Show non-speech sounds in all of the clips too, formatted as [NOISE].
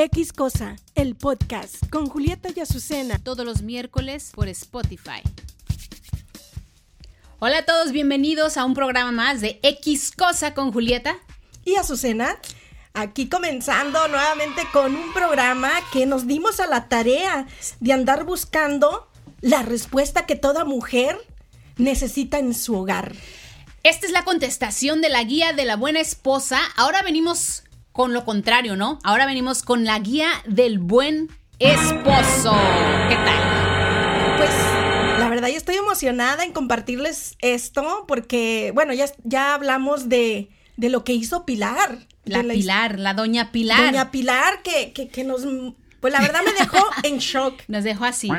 X Cosa, el podcast con Julieta y Azucena. Todos los miércoles por Spotify. Hola a todos, bienvenidos a un programa más de X Cosa con Julieta. Y Azucena, aquí comenzando nuevamente con un programa que nos dimos a la tarea de andar buscando la respuesta que toda mujer necesita en su hogar. Esta es la contestación de la guía de la buena esposa. Ahora venimos con lo contrario, ¿no? Ahora venimos con la guía del buen esposo. ¿Qué tal? Pues la verdad yo estoy emocionada en compartirles esto porque, bueno, ya, ya hablamos de, de lo que hizo Pilar. La, Pilar, la doña Pilar. Doña Pilar que, que, que nos... Pues la verdad me dejó [LAUGHS] en shock. Nos dejó así.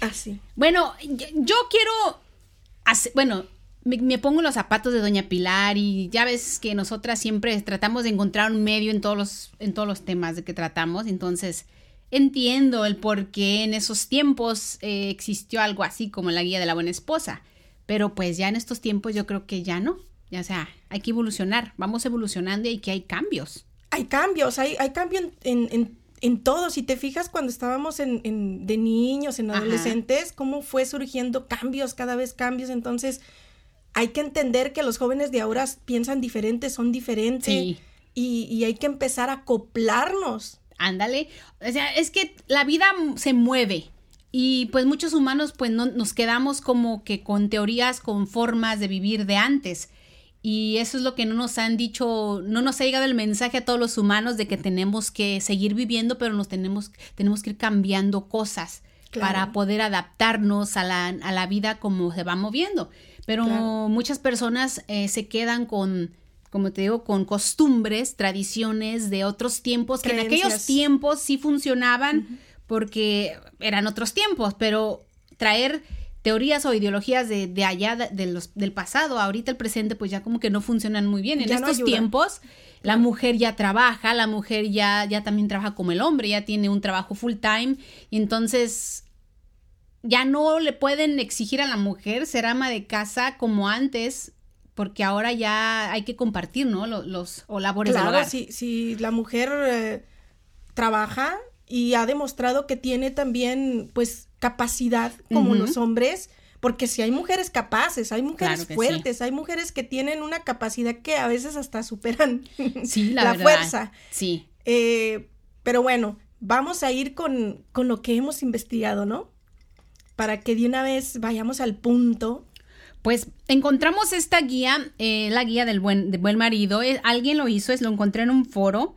Así. Bueno, yo, yo quiero... hacer- bueno, me, me pongo los zapatos de Doña Pilar y ya ves que nosotras siempre tratamos de encontrar un medio en todos los, en todos los temas de que tratamos. Entonces, entiendo el por qué en esos tiempos eh, existió algo así como la guía de la buena esposa. Pero pues ya en estos tiempos yo creo que ya no. Ya o sea, hay que evolucionar. Vamos evolucionando y que hay cambios. Hay cambios, hay, hay cambio en, en, en, en todo. Si te fijas cuando estábamos en, en- de niños, en Ajá. adolescentes, cómo fue surgiendo cambios, cada vez cambios. Entonces, hay que entender que los jóvenes de ahora piensan diferentes, son diferentes. Sí. Y, y hay que empezar a acoplarnos. Ándale. O sea, es que la vida se mueve. Y pues muchos humanos pues no, nos quedamos como que con teorías, con formas de vivir de antes. Y eso es lo que no nos han dicho, no nos ha llegado el mensaje a todos los humanos de que tenemos que seguir viviendo, pero nos tenemos, tenemos que ir cambiando cosas Claro. para poder adaptarnos a la, a la vida como se va moviendo. Pero Claro. muchas personas eh, se quedan con, como te digo, con costumbres, tradiciones de otros tiempos que en aquellos tiempos sí funcionaban porque eran otros tiempos, pero traer teorías o ideologías de, de allá, de, de los, del pasado, ahorita el presente, pues ya como que no funcionan muy bien. En Ya estos tiempos, la mujer ya trabaja, la mujer ya, ya también trabaja como el hombre, ya tiene un trabajo full time, y entonces ya no le pueden exigir a la mujer ser ama de casa como antes, porque ahora ya hay que compartir, ¿no? Los, los o labores del Claro, hogar. si, si la mujer eh, trabaja y ha demostrado que tiene también, pues, capacidad como los hombres, porque si hay mujeres capaces, hay mujeres Claro que sí. fuertes, hay mujeres que tienen una capacidad que a veces hasta superan [LAUGHS] Sí, la, la verdad. fuerza. Sí. Eh, pero bueno, vamos a ir con, con lo que hemos investigado, ¿no? Para que de una vez vayamos al punto. Pues encontramos esta guía, eh, la guía del buen, del buen marido. eh, alguien lo hizo, es, lo encontré en un foro.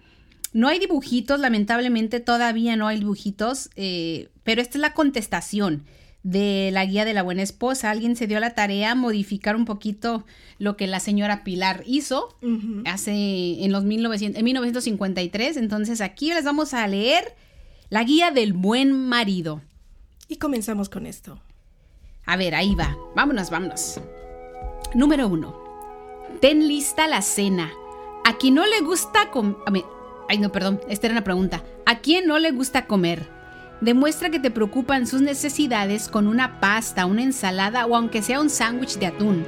No hay dibujitos, lamentablemente todavía no hay dibujitos, eh, pero esta es la contestación de la guía de la buena esposa. Alguien se dio la tarea a modificar un poquito lo que la señora Pilar hizo hace en los 1900, en 1953. Entonces aquí les vamos a leer la guía del buen marido. Y comenzamos con esto. A ver, ahí va. Vámonos, vámonos. Número uno. Ten lista la cena. A quien no le gusta comer... Ay, no, perdón. Esta era una pregunta. ¿A quién no le gusta comer? Demuestra que te preocupan sus necesidades con una pasta, una ensalada o aunque sea un sándwich de atún.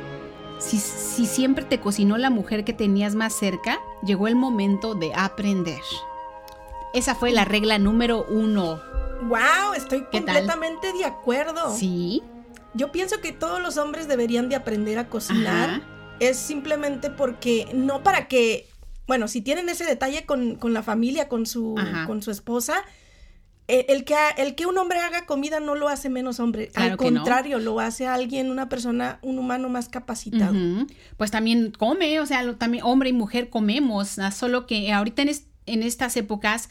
Si, si siempre te cocinó la mujer que tenías más cerca, llegó el momento de aprender. Esa fue la regla número uno. ¡Wow! Estoy completamente de acuerdo. Sí. Yo pienso que todos los hombres deberían de aprender a cocinar. Ajá. Es simplemente porque, no para que, bueno, si tienen ese detalle con, con la familia, con su, Ajá. con su esposa, el que, el que un hombre haga comida no lo hace menos hombre. Claro Al no. contrario, lo hace alguien, una persona, un humano más capacitado. Pues también come, o sea, lo- también hombre y mujer comemos, ¿no? solo que ahorita en, es- en estas épocas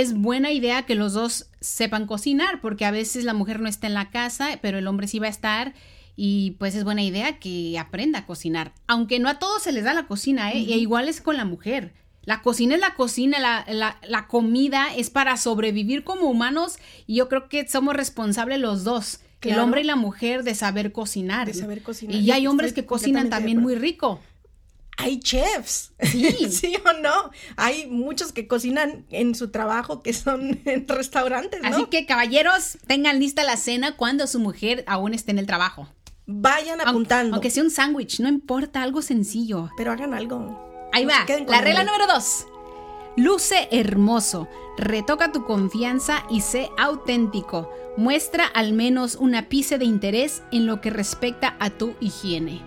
es buena idea que los dos sepan cocinar, porque a veces la mujer no está en la casa, pero el hombre sí va a estar. Y pues es buena idea que aprenda a cocinar. Aunque no a todos se les da la cocina, ¿eh? Y igual es con la mujer. La cocina es la cocina, la, la- la comida es para sobrevivir como humanos y yo creo que somos responsables los dos, el hombre y la mujer, de saber cocinar. De saber cocinar. Y ya hay hombres estoy que cocinan también muy rico. Hay chefs. Sí. [LAUGHS] ¿Sí o no? Hay muchos que cocinan en su trabajo que son [LAUGHS] en restaurantes, ¿no? Así que caballeros, tengan lista la cena cuando su mujer aún esté en el trabajo. Vayan apuntando. Aunque sea un sándwich, no importa, algo sencillo. Pero hagan algo. Ahí No va, la regla número dos. Luce hermoso. Retoca tu confianza y sé auténtico. Muestra al menos un ápice de interés en lo que respecta a tu higiene.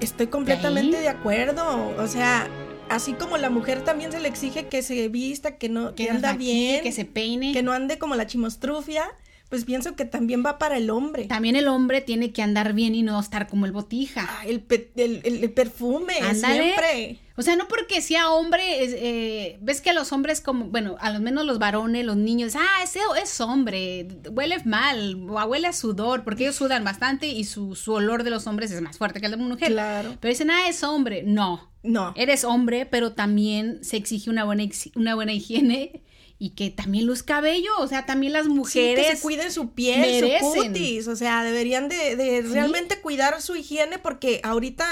Estoy completamente de acuerdo. O sea, así como la mujer también se le exige que se vista, que no, que, anda maquille, bien, que se peine. que no ande como la chimostrufia, pues pienso que también va para el hombre. También el hombre tiene que andar bien y no estar como el botija. Ah, el, pe- el- el- el perfume, Ándale. siempre. O sea, no porque sea hombre, es, eh, ves que a los hombres como, bueno, a lo menos los varones, los niños, ah, ese es hombre, huele mal, o huele a sudor, porque ellos sudan bastante y su, su olor de los hombres es más fuerte que el de una mujer. Claro. Pero dicen, ah, es hombre. No, No. eres hombre, pero también se exige una buena, una buena higiene y que también luzca bello, o sea, también las Sí, mujeres... que se cuiden su piel, merecen. su cutis, o sea, deberían de, de Sí. realmente cuidar su higiene porque ahorita,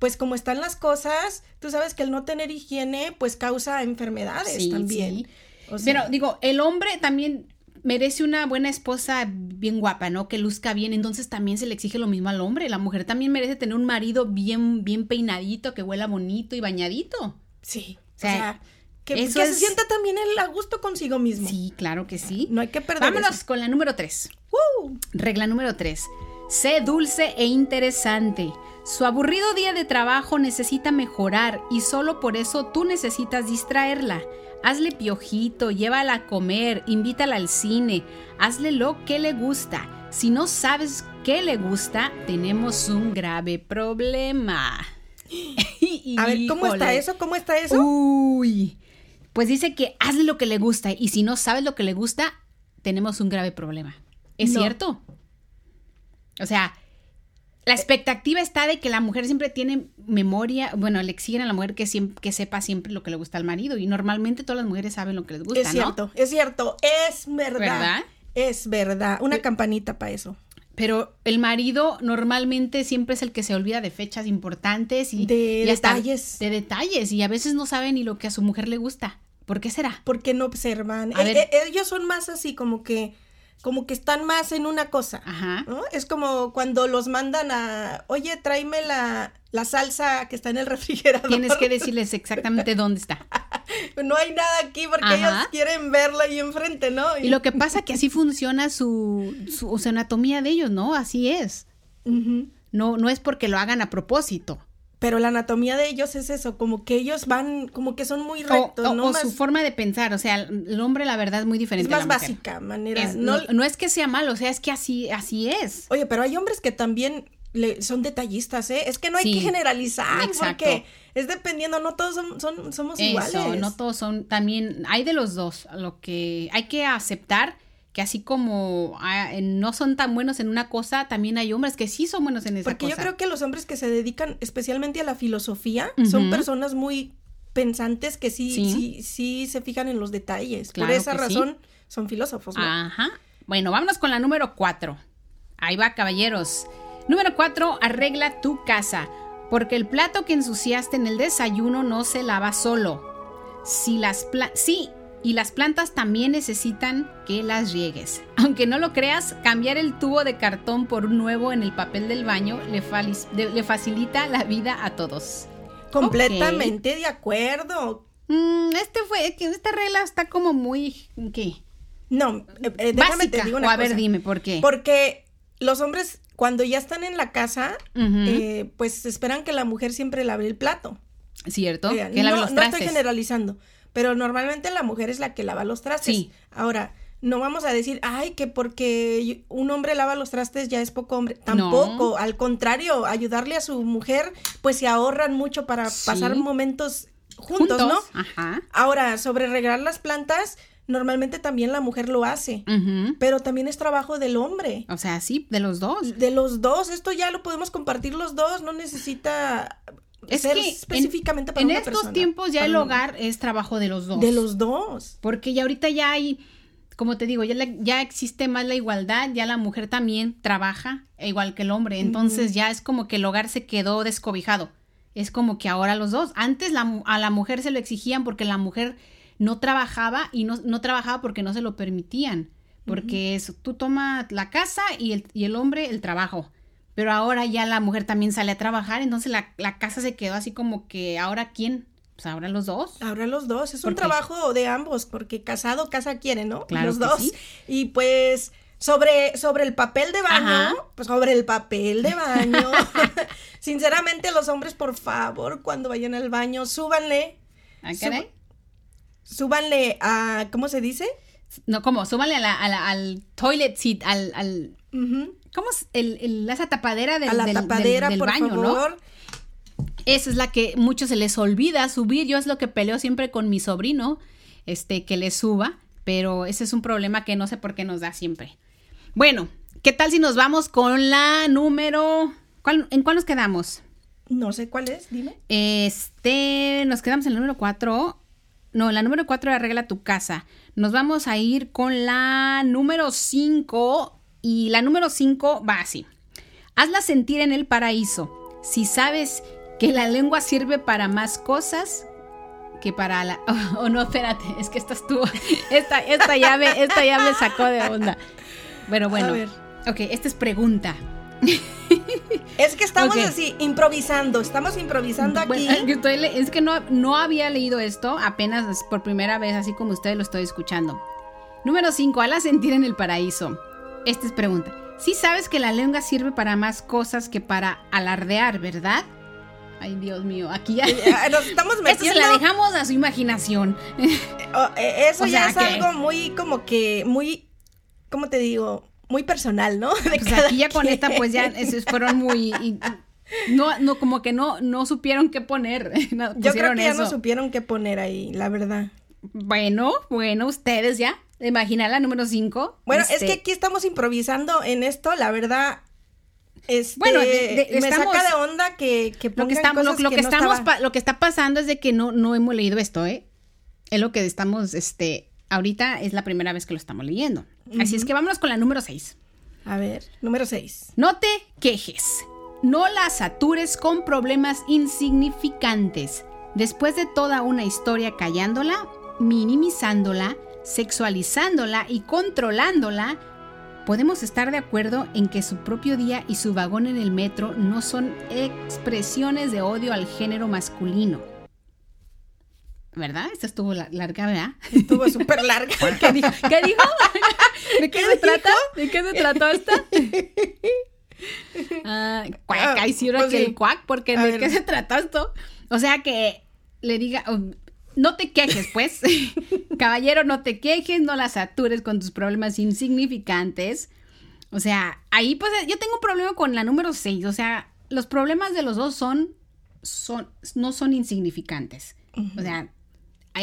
pues como están las cosas, tú sabes que el no tener higiene, pues causa enfermedades Sí, también. sí. O sea, Pero digo, el hombre también merece una buena esposa bien guapa, ¿no? Que luzca bien, entonces también se le exige lo mismo al hombre. La mujer también merece tener un marido bien, bien peinadito, que huela bonito y bañadito. sí, o sea, sea, que, eso que es- se sienta también él a gusto consigo mismo. Sí, claro que sí. No hay que perder Vámonos eso. con la número tres. ¡Uh! Regla número 3. Sé dulce e interesante. Su aburrido día de trabajo necesita mejorar y solo por eso tú necesitas distraerla. Hazle piojito, llévala a comer, invítala al cine, hazle lo que le gusta. Si no sabes qué le gusta, tenemos un grave problema. [GASPS] [LAUGHS] A ver, ¿cómo está eso? ¿Cómo está eso? Uy. Pues dice que hazle lo que le gusta y si no sabes lo que le gusta, tenemos un grave problema. ¿Es No. cierto? O sea, la expectativa está de que la mujer siempre tiene memoria, bueno, le exigen a la mujer que, siem- que sepa siempre lo que le gusta al marido y normalmente todas las mujeres saben lo que les gusta, es ¿no? cierto, es cierto, es verdad. ¿Verdad? Es verdad. Una campanita para eso. Pero el marido normalmente siempre es el que se olvida de fechas importantes y De y detalles. de detalles y a veces no sabe ni lo que a su mujer le gusta. ¿Por qué será? porque no observan. A E- e- ellos son más así como que como que están más en una cosa. Ajá. ¿no? Es como cuando los mandan a, oye, tráeme la, la salsa que está en el [LAUGHS] refrigerador. Tienes que decirles exactamente dónde está. [LAUGHS] no hay nada aquí porque Ajá. ellos quieren verlo ahí enfrente, ¿no? Y lo que pasa que así funciona su, su, su anatomía de ellos, ¿no? Así es. No, no es porque lo hagan a propósito. Pero la anatomía de ellos es eso, como que ellos van, como que son muy O, rectos, o- ¿no? o Más- su forma de pensar. O sea, el hombre, la verdad, es muy es diferente. a más la mujer. básica manera. Es- no, no, no es que sea malo, o sea, es que así, así es. Oye, pero hay hombres que también le- son detallistas, ¿eh? Es que no hay Sí. que generalizar, Exacto. porque es dependiendo, no todos son, son- somos Eso, iguales. no todos son, también hay de los dos. Lo que hay que aceptar que así como ah, no son tan buenos en una cosa, también hay hombres que sí son buenos en esa Porque cosa. yo creo que los hombres que se dedican especialmente a la filosofía son personas muy pensantes que sí, Sí. sí, sí, se fijan en los detalles. Claro Por esa sí. razón son filósofos, ¿no? Ajá. Bueno, vámonos con la número cuatro. Ahí va, caballeros. Número cuatro, arregla tu casa. Porque el plato que ensuciaste en el desayuno no se lava solo. Si las pla- sí, y las plantas también necesitan que las riegues. [LAUGHS] Aunque no lo creas, cambiar el tubo de cartón por un nuevo en el papel del baño le, facilita la vida a todos. Completamente de acuerdo. Mm, este fue, esta regla está como muy, ¿qué? No, eh, eh, déjame te Básica. digo O una a ver, dime, ¿por qué? Porque los hombres, cuando ya están en la casa, eh, pues esperan que la mujer siempre lave el plato. ¿Cierto? Eh, que lave no, los no trastes. estoy generalizando, pero normalmente la mujer es la que lava los trastes. Sí. Ahora, no vamos a decir, ay, que porque un hombre lava los trastes ya es poco hombre. Tampoco, al contrario, ayudarle a su mujer, pues se ahorran mucho para Sí. pasar momentos juntos, ¿no? Ajá. Ahora, sobre regar las plantas, normalmente también la mujer lo hace, pero también es trabajo del hombre. O sea, sí, de los dos. De los dos, esto ya lo podemos compartir los dos, no necesita Es ser que específicamente en, para en una estos persona, tiempos ya el hogar es trabajo de los dos. De los dos. Porque ya ahorita ya hay, como te digo, ya, la- ya existe más la igualdad, ya la mujer también trabaja e igual que el hombre. Entonces ya es como que el hogar se quedó descobijado. Es como que ahora los dos. Antes la a la mujer se lo exigían porque la mujer no trabajaba y no, no trabajaba porque no se lo permitían. Porque es, tú tomas la casa y el, y el hombre el trabajo. Pero ahora ya la mujer también sale a trabajar, entonces la, la casa se quedó así como que ahora quién, pues ahora los dos. Ahora los dos, es ¿Por un qué? trabajo de ambos, porque casado, casa quiere, ¿no? Claro los dos. sí. Y pues sobre, sobre el papel de baño, Ajá. pues sobre el papel de baño. [LAUGHS] [LAUGHS] Sinceramente, los hombres, por favor, cuando vayan al baño, súbanle, Ah, Sub- súbanle a, ¿cómo se dice? No, ¿cómo? Súbanle a la- a la- al toilet seat, al, al. ¿Cómo es? El, el- esa tapadera del, a la del- tapadera, del por baño, ¿no? Esa es la que muchos se les olvida subir. Yo es lo que peleo siempre con mi sobrino, este, que le suba, pero ese es un problema que no sé por qué nos da siempre. Bueno, ¿qué tal si nos vamos con la número... ¿cuál- ¿En cuál nos quedamos? No sé cuál es, dime. Este, nos quedamos en la número 4. No, la número 4 arregla tu casa. Nos vamos a ir con la número 5. Y la número 5 va así. Hazla sentir en el paraíso. Si sabes que la lengua sirve para más cosas que para la... [LAUGHS] Oh, no, espérate, es que esta estuvo... [LAUGHS] Esta, esta, ya me, esta ya me sacó de onda. Pero bueno. A ver. Ok, esta es pregunta. [LAUGHS] Es que estamos así, improvisando, estamos improvisando aquí. Bueno, es que no, no había leído esto, apenas por primera vez, así como ustedes lo estoy escuchando. Número 5, ala sentir en el paraíso. Esta es pregunta. Sí sabes que la lengua sirve para más cosas que para alardear, ¿verdad? Ay, Dios mío, aquí ya... Ah, Nos estamos [LAUGHS] Esto se metiendo. la dejamos a su imaginación. [LAUGHS] Oh, eh, eso O ya sea es que- algo muy, como que, muy, ¿cómo te digo? Muy personal, ¿no? [LAUGHS] De Pues aquí ya con quien. esta, pues ya esos fueron muy... y- no, no, como que no, no supieron qué poner. No, Yo creo que ya no supieron qué poner ahí, la verdad. Bueno, bueno, ustedes ya. Imagina la número Este, 5. Bueno, es que aquí estamos improvisando en esto, la verdad. Este, Bueno, de- de- me estamos- saca de onda que, que Lo que, estamos, lo, cosas lo que, no estamos estaba- pa- lo que está pasando es de que no, no hemos leído esto, ¿eh? Es lo que estamos, este, ahorita es la primera vez que lo estamos leyendo. Así es que vámonos con la número 6. A ver, número 6. No te quejes. No la satures con problemas insignificantes. Después de toda una historia callándola, minimizándola, sexualizándola y controlándola, podemos estar de acuerdo en que su propio día y su vagón en el metro no son expresiones de odio al género masculino. ¿Verdad? Esta estuvo la- larga, ¿verdad? Estuvo súper larga. [LAUGHS] ¿Qué dijo? ¿Qué dijo? ¿De qué, ¿Qué se dijo? trata? ¿De qué se trató esta? [LAUGHS] Ah, cuac, Ah, ahí sí, pues sí. el cuac, porque ¿de qué se trata esto? O sea que le diga, um, no te quejes, pues. [LAUGHS] Caballero, no te quejes, no la satures con tus problemas insignificantes. O sea, ahí pues yo tengo un problema con la número 6. O sea, los problemas de los dos son, son no son insignificantes. O sea,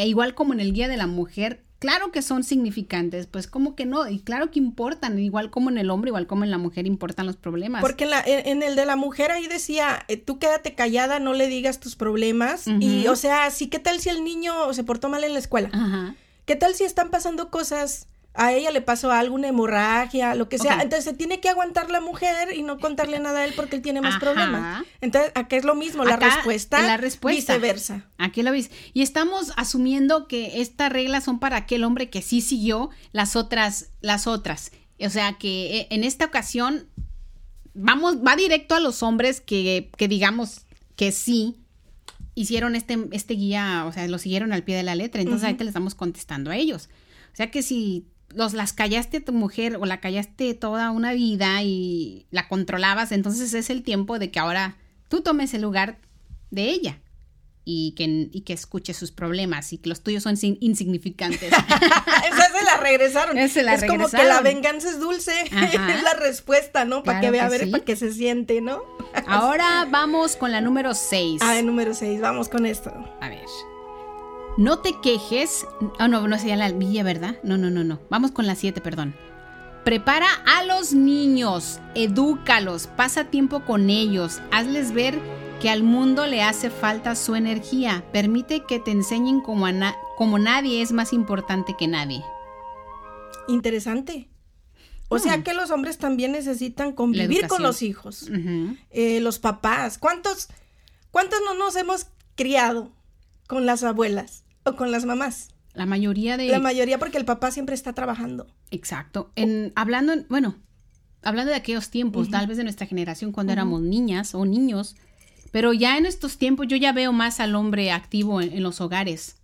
igual como en el Día de la Mujer, claro que son significantes, pues como que no, y claro que importan, igual como en el hombre, igual como en la mujer importan los problemas. Porque en, la- en- el de la mujer ahí decía, eh, tú quédate callada, no le digas tus problemas. Y, o sea, sí, ¿qué tal si el niño se portó mal en la escuela? Ajá. ¿Qué tal si están pasando cosas? A ella le pasó alguna hemorragia, lo que sea. Entonces se tiene que aguantar la mujer y no contarle nada a él porque él tiene más Ajá. problemas. Entonces, acá es lo mismo, la Acá, respuesta. la respuesta. Viceversa. Aquí lo ves. Y estamos asumiendo que estas reglas son para aquel hombre que sí siguió las otras, las otras. O sea que eh, en esta ocasión vamos, va directo a los hombres que, que digamos que sí hicieron este, este guía, o sea, lo siguieron al pie de la letra. Entonces ahorita le estamos contestando a ellos. O sea que si los las callaste a tu mujer o la callaste toda una vida y la controlabas, entonces es el tiempo de que ahora tú tomes el lugar de ella y que, y que escuche sus problemas y que los tuyos son insignificantes. [LAUGHS] Esa se la regresaron. Esa se la es como que la venganza es dulce. [LAUGHS] Ajá. es la respuesta, ¿no? Para que vea, a ver, sí. para que se siente, ¿no? Ahora vamos con la número 6. Ah, número 6, vamos con esto. A ver. No te quejes. Ah, no, no sería la villa, ¿verdad? No, no, no, no. Vamos con la 7, perdón. Prepara a los niños, edúcalos, pasa tiempo con ellos, hazles ver que al mundo le hace falta su energía, permite que te enseñen como, a na- como nadie es más importante que nadie. Interesante. O sea que los hombres también necesitan convivir con los hijos. Eh, los papás. ¿Cuántos, ¿Cuántos no nos hemos criado con las abuelas o con las mamás? La mayoría de... La mayoría porque el papá siempre está trabajando. Exacto. En, hablando, en- bueno, hablando de aquellos tiempos, tal vez de nuestra generación cuando éramos niñas o niños, Pero ya en estos tiempos yo ya veo más al hombre activo en, en los hogares.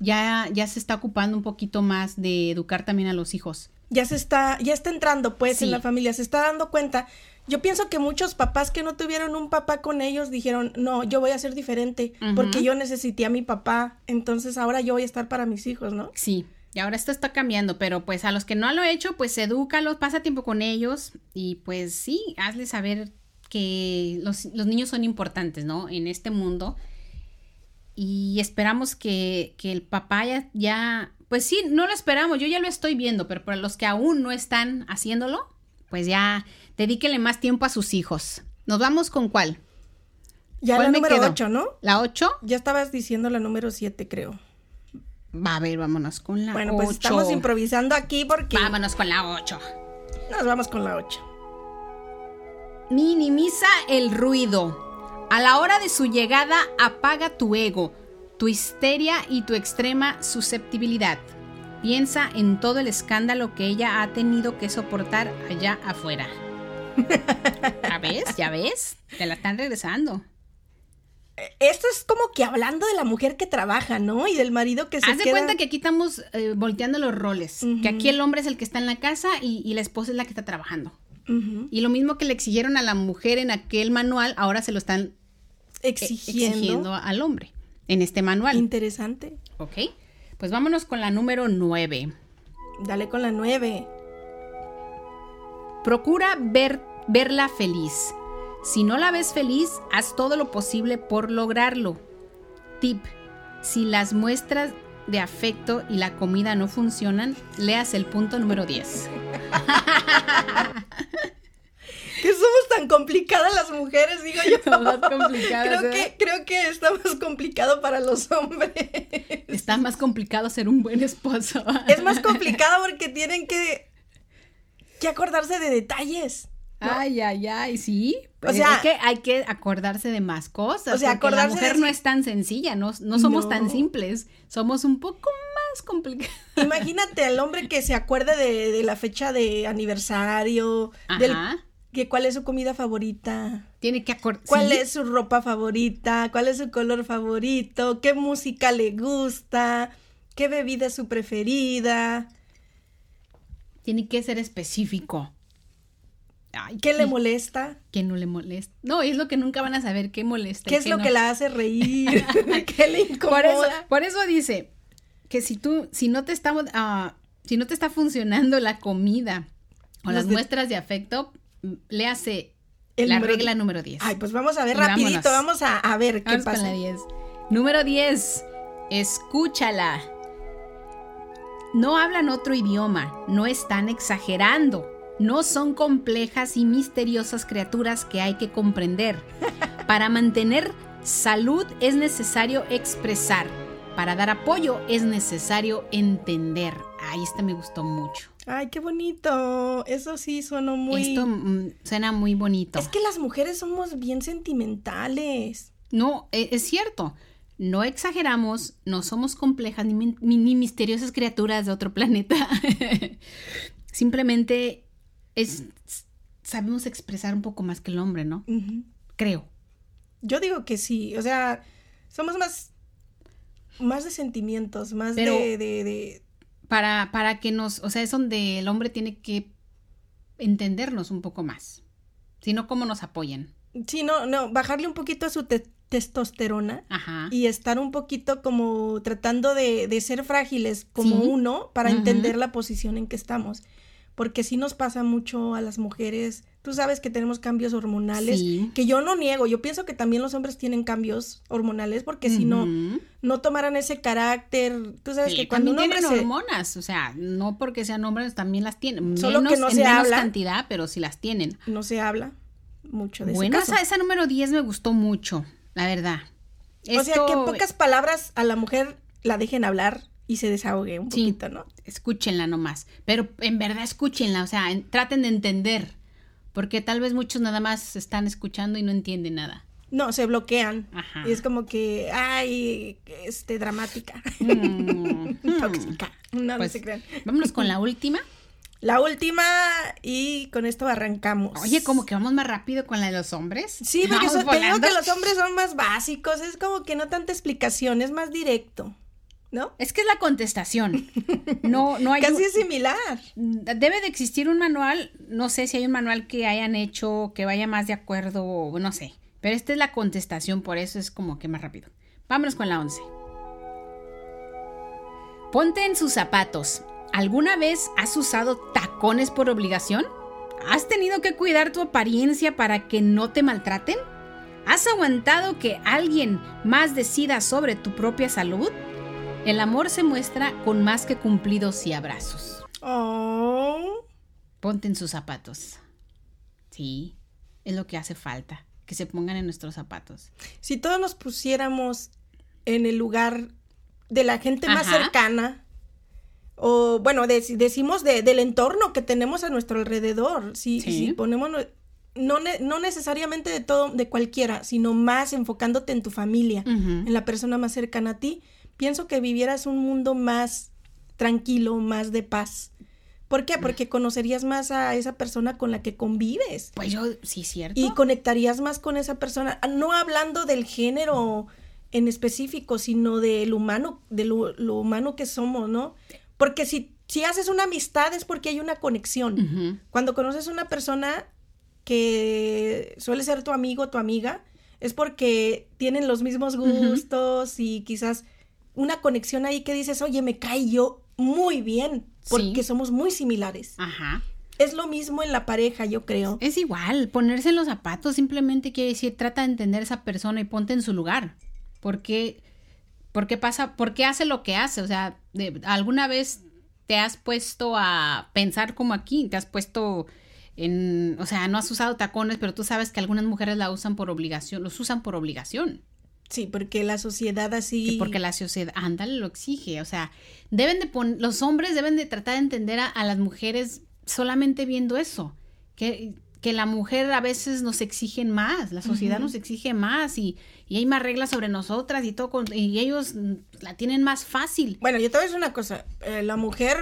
Ya, ya se está ocupando un poquito más de educar también a los hijos. Ya se está, ya está entrando pues en la familia, se está dando cuenta. Yo pienso que muchos papás que no tuvieron un papá con ellos dijeron, no, yo voy a ser diferente, porque yo necesité a mi papá, entonces ahora yo voy a estar para mis hijos, ¿no? Sí, y ahora esto está cambiando, pero pues a los que no lo he hecho, pues edúcalos, pasa tiempo con ellos y pues sí, hazles saber que los, los niños son importantes, ¿no? En este mundo. Y esperamos que, que el papá ya, ya, pues sí, no lo esperamos, yo ya lo estoy viendo, pero para los que aún no están haciéndolo, pues ya dedíquenle más tiempo a sus hijos. ¿Nos vamos con cuál? Ya ¿Cuál la me número quedó? 8, ¿no? ¿La 8? Ya estabas diciendo la número 7, creo. Va a ver, vámonos con la 8. Bueno, pues estamos improvisando aquí porque Vámonos con la 8. nos vamos con la 8. Minimiza el ruido. A la hora de su llegada, apaga tu ego, tu histeria y tu extrema susceptibilidad. Piensa en todo el escándalo que ella ha tenido que soportar allá afuera. [LAUGHS] ¿Ya ves? ¿Ya ves? Te la están regresando. Esto es como que hablando de la mujer que trabaja, ¿no? Y del marido que se Haz de queda... cuenta que aquí estamos eh, volteando los roles. Que aquí el hombre es el que está en la casa y, y la esposa es la que está trabajando. Y lo mismo que le exigieron a la mujer en aquel manual, ahora se lo están eh, Exigiendo. exigiendo al hombre en este manual. Interesante. ¿Ok? Pues vámonos con la número 9. Dale con la 9. Procura ver, verla feliz. Si no la ves feliz, haz todo lo posible por lograrlo. Tip. Si las muestras de afecto y la comida no funcionan, leas el punto número 10. [LAUGHS] Tan complicadas las mujeres, digo yo. [LAUGHS] Complicadas, creo, ¿eh? que, creo que está más complicado para los hombres. Está más complicado ser un buen esposo. Es más complicado porque tienen que, que acordarse de detalles. Ay, ay, ay, sí. O O sea- es que hay que acordarse de más cosas. O sea, la acordarse de mujer no es tan sencilla, no, no somos No. tan simples, somos un poco más complicados. Imagínate al hombre que se acuerde de, de la fecha de aniversario, del. Que cuál es su comida favorita, Tiene que acordarse. cuál es su ropa favorita, cuál es su color favorito, qué música le gusta, qué bebida es su preferida, Tiene que ser específico. Ay, qué le molesta, Que no le molesta. No, es lo que nunca van a saber, qué molesta. qué es lo no. que la hace reír, [LAUGHS] [LAUGHS] qué le incomoda. Por eso, por eso dice que si tú, si no te estamos, ah, si no te está funcionando la comida o Los las de- muestras de afecto, le hace El la número regla número 10. Ay, pues vamos a ver Y rapidito, vámonos. vamos a, a ver qué Vamos con pasa. la 10. Número 10. Escúchala. No hablan otro idioma, no están exagerando. No son complejas y misteriosas criaturas que hay que comprender. [LAUGHS] Para mantener salud es necesario expresar. Para dar apoyo es necesario entender. Ay, este me gustó mucho. Ay, qué bonito. Eso sí sonó muy. Esto mm, suena muy bonito. Es que las mujeres somos bien sentimentales. No, e- es cierto. No exageramos, no somos complejas ni, ni- ni misteriosas criaturas de otro planeta. [LAUGHS] Simplemente es, sabemos expresar un poco más que el hombre, ¿no? Creo. Yo digo que sí. O sea, somos más. Más de sentimientos, más Pero- de, de, de- Para, para que nos, o sea, es donde el hombre tiene que entendernos un poco más. Si no, ¿cómo nos apoyan? Sí, no, no, bajarle un poquito a su te- testosterona Ajá. y estar un poquito como tratando de, de ser frágiles como Sí. uno para entender la posición en que estamos. Porque sí nos pasa mucho a las mujeres. Tú sabes que tenemos cambios hormonales, Sí. que yo no niego. Yo pienso que también los hombres tienen cambios hormonales porque si no, no tomaran ese carácter. Tú sabes Sí, que cuando un hombre tienen se... hormonas, o sea, no porque sean hombres también las tienen. Solo que Menos- no en se menos habla. cantidad, pero sí las tienen. no se habla mucho de Bueno, ese caso. esa, esa número 10 me gustó mucho, la verdad. O sea, que en pocas palabras a la mujer la dejen hablar y se desahogue un Sí. poquito, ¿no? Escúchenla nomás, pero en verdad escúchenla, o sea, en- traten de entender, porque tal vez muchos nada más están escuchando y no entienden nada. No, se bloquean. Ajá. Y es como que, ay, este, dramática. Mm, [LAUGHS] Tóxica. No, no Pues, se crean. Vámonos con la última. La última y con esto arrancamos. Oye, como que vamos más rápido con la de los hombres. Sí, porque so, te digo que los hombres son más básicos, es como que no tanta explicación, es más directo. ¿No? Es que es la contestación. [LAUGHS] No, no hay. Casi similar. Debe de existir un manual. No sé si hay un manual que hayan hecho que vaya más de acuerdo, no sé. Pero esta es la contestación, por eso es como que más rápido. Vámonos con la 11. Ponte en sus zapatos. ¿Alguna vez has usado tacones por obligación? ¿Has tenido que cuidar tu apariencia para que no te maltraten? ¿Has aguantado que alguien más decida sobre tu propia salud? El amor se muestra con más que cumplidos y abrazos. Oh. Ponte en sus zapatos. Sí, es lo que hace falta, que se pongan en nuestros zapatos. Si todos nos pusiéramos en el lugar de la gente más cercana, o bueno, de- decimos de- del entorno que tenemos a nuestro alrededor, si, Sí. si ponemos, no, no, ne- no necesariamente de todo, de cualquiera, sino más enfocándote en tu familia, en la persona más cercana a ti, pienso que vivieras un mundo más tranquilo, más de paz. ¿Por qué? Porque conocerías más a esa persona con la que convives Pues yo, sí, cierto. y conectarías más con esa persona, no hablando del género en específico, sino del humano, de lo, lo humano que somos, ¿no? Porque si, si haces una amistad es porque hay una conexión. Cuando conoces una persona que suele ser tu amigo o tu amiga, es porque tienen los mismos gustos y quizás una conexión ahí que dices, oye, me cae yo muy bien, porque Sí. somos muy similares. Ajá. Es lo mismo en la pareja, yo creo. Es igual, ponerse en los zapatos simplemente quiere decir trata de entender a esa persona y ponte en su lugar. ¿Por qué, por qué pasa, por qué hace lo que hace? O sea, de- ¿alguna vez te has puesto a pensar como aquí? ¿Te has puesto en, o sea, no has usado tacones, pero tú sabes que algunas mujeres la usan por obligación, los usan por obligación? Sí, porque la sociedad así... que porque la sociedad, ándale, lo exige. O sea, deben de poner, los hombres deben de tratar de entender a, a las mujeres solamente viendo eso. Que, que la mujer a veces nos exigen más, la sociedad nos exige más y, y hay más reglas sobre nosotras y todo, con- y ellos la tienen más fácil. Bueno, yo te voy a decir una cosa. eh, la mujer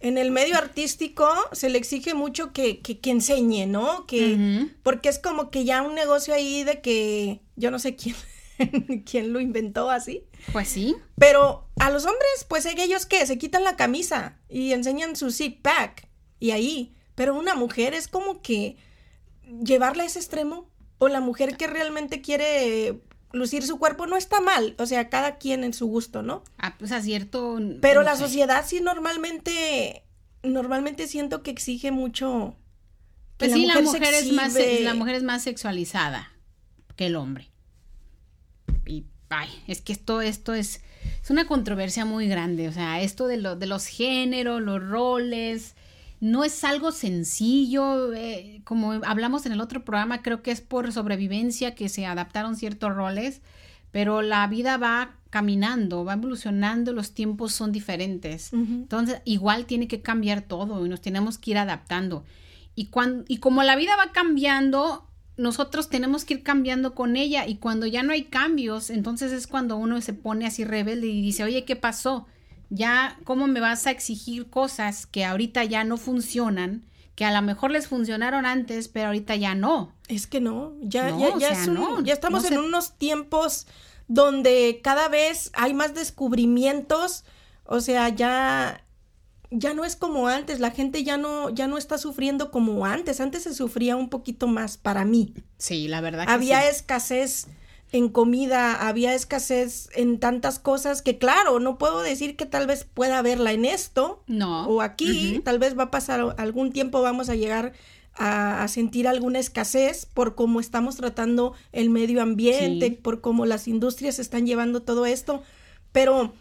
en el medio artístico se le exige mucho que, que, que enseñe, ¿no? Que. Porque es como que ya un negocio ahí de que yo no sé quién, [LAUGHS] quién lo inventó así. Pues sí. Pero a los hombres, pues ellos qué, se quitan la camisa y enseñan su zip pack y ahí. Pero una mujer es como que llevarla a ese extremo. O la mujer que realmente quiere lucir su cuerpo no está mal. O sea, cada quien en su gusto, ¿no? Ah, pues a cierto. Pero no la sé. sociedad sí normalmente, normalmente siento que exige mucho. que Pues sí, la se mujer, es más, la mujer es más sexualizada que el hombre. Y, ay, es que esto, esto es, es una controversia muy grande. O sea, esto de, lo, de los géneros, los roles, no es algo sencillo. eh, como hablamos en el otro programa, creo que es por sobrevivencia que se adaptaron ciertos roles, pero la vida va caminando, va evolucionando, los tiempos son diferentes. Entonces, igual tiene que cambiar todo y nos tenemos que ir adaptando. Y, cuando, y como la vida va cambiando, nosotros tenemos que ir cambiando con ella. Y cuando ya no hay cambios, entonces es cuando uno se pone así rebelde y dice, oye, ¿qué pasó? Ya, ¿cómo me vas a exigir cosas que ahorita ya no funcionan? Que a lo mejor les funcionaron antes, pero ahorita ya no. Es que no, ya, No, ya, ya sea, es un- no, ya estamos no en unos tiempos donde cada vez hay más descubrimientos, o sea, ya, ya no es como antes, la gente ya no, ya no está sufriendo como antes, antes se sufría un poquito más para mí. Sí, la verdad que Había sí. escasez en comida, había escasez en tantas cosas que claro, no puedo decir que tal vez pueda haberla en esto No. o aquí, tal vez va a pasar algún tiempo, vamos a llegar a, a sentir alguna escasez por cómo estamos tratando el medio ambiente, Sí. por cómo las industrias están llevando todo esto, pero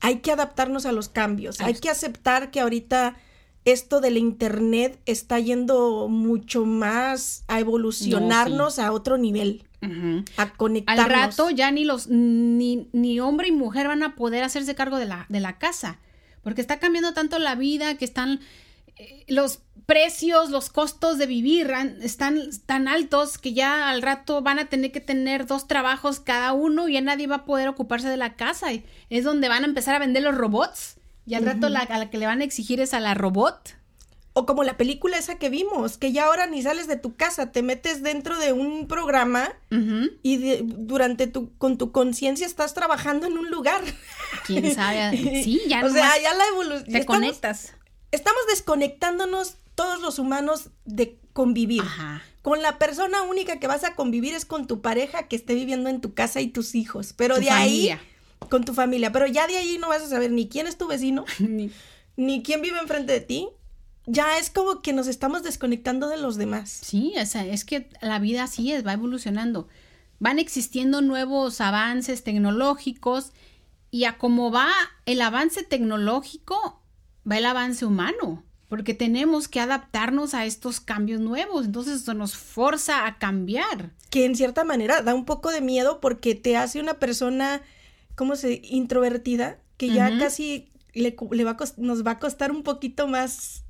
hay que adaptarnos a los cambios, hay que aceptar que ahorita esto del internet está yendo mucho más a evolucionarnos a otro nivel, a Al conectarnos. rato ya ni los ni, ni hombre y mujer van a poder hacerse cargo de la, de la casa. Porque está cambiando tanto la vida que están eh, los precios, los costos de vivir están tan altos que ya al rato van a tener que tener dos trabajos cada uno y ya nadie va a poder ocuparse de la casa. Es donde van a empezar a vender los robots. Y al rato la, a la que le van a exigir es a la robot. O como la película esa que vimos, que ya ahora ni sales de tu casa, te metes dentro de un programa y de- durante tu, con tu conciencia estás trabajando en un lugar. ¿Quién sabe? [LAUGHS] Sí, ya O sea, ya la evolución. te conectas. Estamos desconectándonos todos los humanos de convivir. Ajá. Con la persona única que vas a convivir es con tu pareja que esté viviendo en tu casa y tus hijos. Pero Tu de familia. ahí, con tu familia. Pero ya de ahí no vas a saber ni quién es tu vecino, [LAUGHS] Ni- ni quién vive enfrente de ti. Ya es como que nos estamos desconectando de los demás. Sí, o sea, es que la vida así es, va evolucionando. Van existiendo nuevos avances tecnológicos y a cómo va el avance tecnológico, va el avance humano, porque tenemos que adaptarnos a estos cambios nuevos, entonces eso nos forza a cambiar. Que en cierta manera da un poco de miedo porque te hace una persona, ¿cómo se? Introvertida, que ya casi le, le va a nos va a costar un poquito más.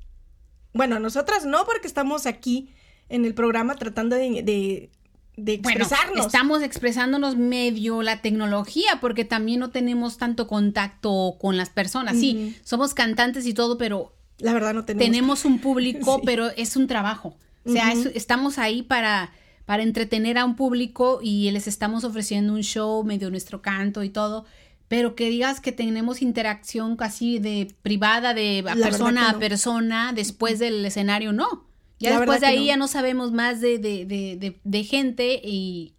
Bueno, nosotras no, porque estamos aquí en el programa tratando de, de, de Bueno, expresarnos. estamos expresándonos medio la tecnología porque también no tenemos tanto contacto con las personas. Sí, somos cantantes y todo, pero La verdad no tenemos. tenemos un público, [LAUGHS] Sí. pero es un trabajo. O sea, Ujú. es- estamos ahí para, para entretener a un público y les estamos ofreciendo un show, medio nuestro canto y todo. Pero que digas que tenemos interacción casi de privada, de verdad persona a no. persona, después del escenario, no. Ya La después de ahí no. ya no sabemos más de, de, de, de, gente y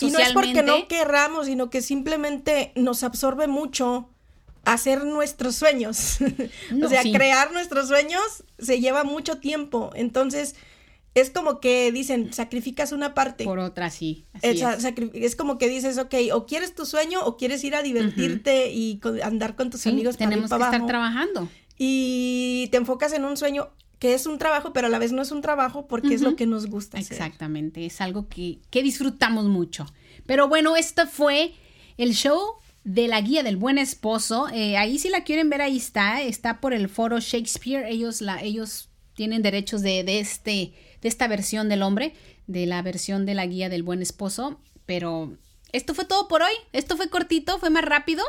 Y no es porque no querramos, sino que simplemente nos absorbe mucho hacer nuestros sueños. [LAUGHS] No, o sea, sí. crear nuestros sueños se lleva mucho tiempo. Entonces, es como que dicen, sacrificas una parte. Por otra, sí. así Es, es. sacri- es como que dices, ok, o quieres tu sueño o quieres ir a divertirte y co- andar con tus Sí, amigos para tenemos y que para estar trabajando. Y te enfocas en un sueño que es un trabajo, pero a la vez no es un trabajo porque es lo que nos gusta hacer. Exactamente, es algo que, que disfrutamos mucho. Pero bueno, este fue el show de la guía del buen esposo. Eh, ahí si la quieren ver, ahí está. Está por el foro Shakespeare. Ellos, la, ellos tienen derechos de, de este, de esta versión del hombre, de la versión de la guía del buen esposo. Pero esto fue todo por hoy. Esto fue cortito, fue más rápido.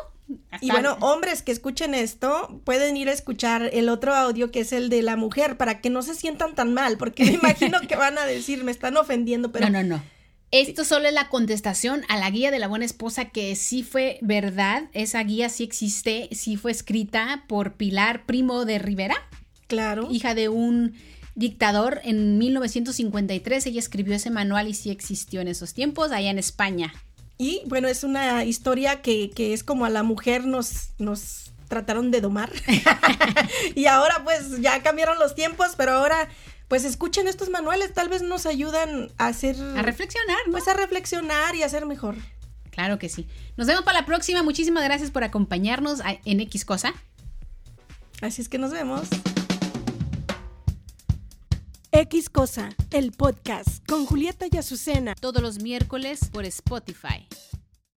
Y bueno, hombres que escuchen esto, pueden ir a escuchar el otro audio que es el de la mujer para que no se sientan tan mal, porque me [LAUGHS] imagino que van a decir, me están ofendiendo, pero no, no, no. Esto solo es la contestación a la guía de la buena esposa que sí fue verdad. Esa guía sí existe, sí fue escrita por Pilar Primo de Rivera, claro. hija de un dictador en 1953. Ella escribió ese manual y sí existió en esos tiempos allá en España. Y bueno, es una historia que, que es como a la mujer nos, nos trataron de domar. [LAUGHS] [LAUGHS] y ahora pues ya cambiaron los tiempos, pero ahora pues escuchen estos manuales, tal vez nos ayudan a hacer... A reflexionar, ¿no? Pues a reflexionar y a ser mejor. Claro que sí. Nos vemos para la próxima. Muchísimas gracias por acompañarnos a- en X Cosa. Así es que nos vemos. X Cosa, el podcast con Julieta y Azucena. Todos los miércoles por Spotify.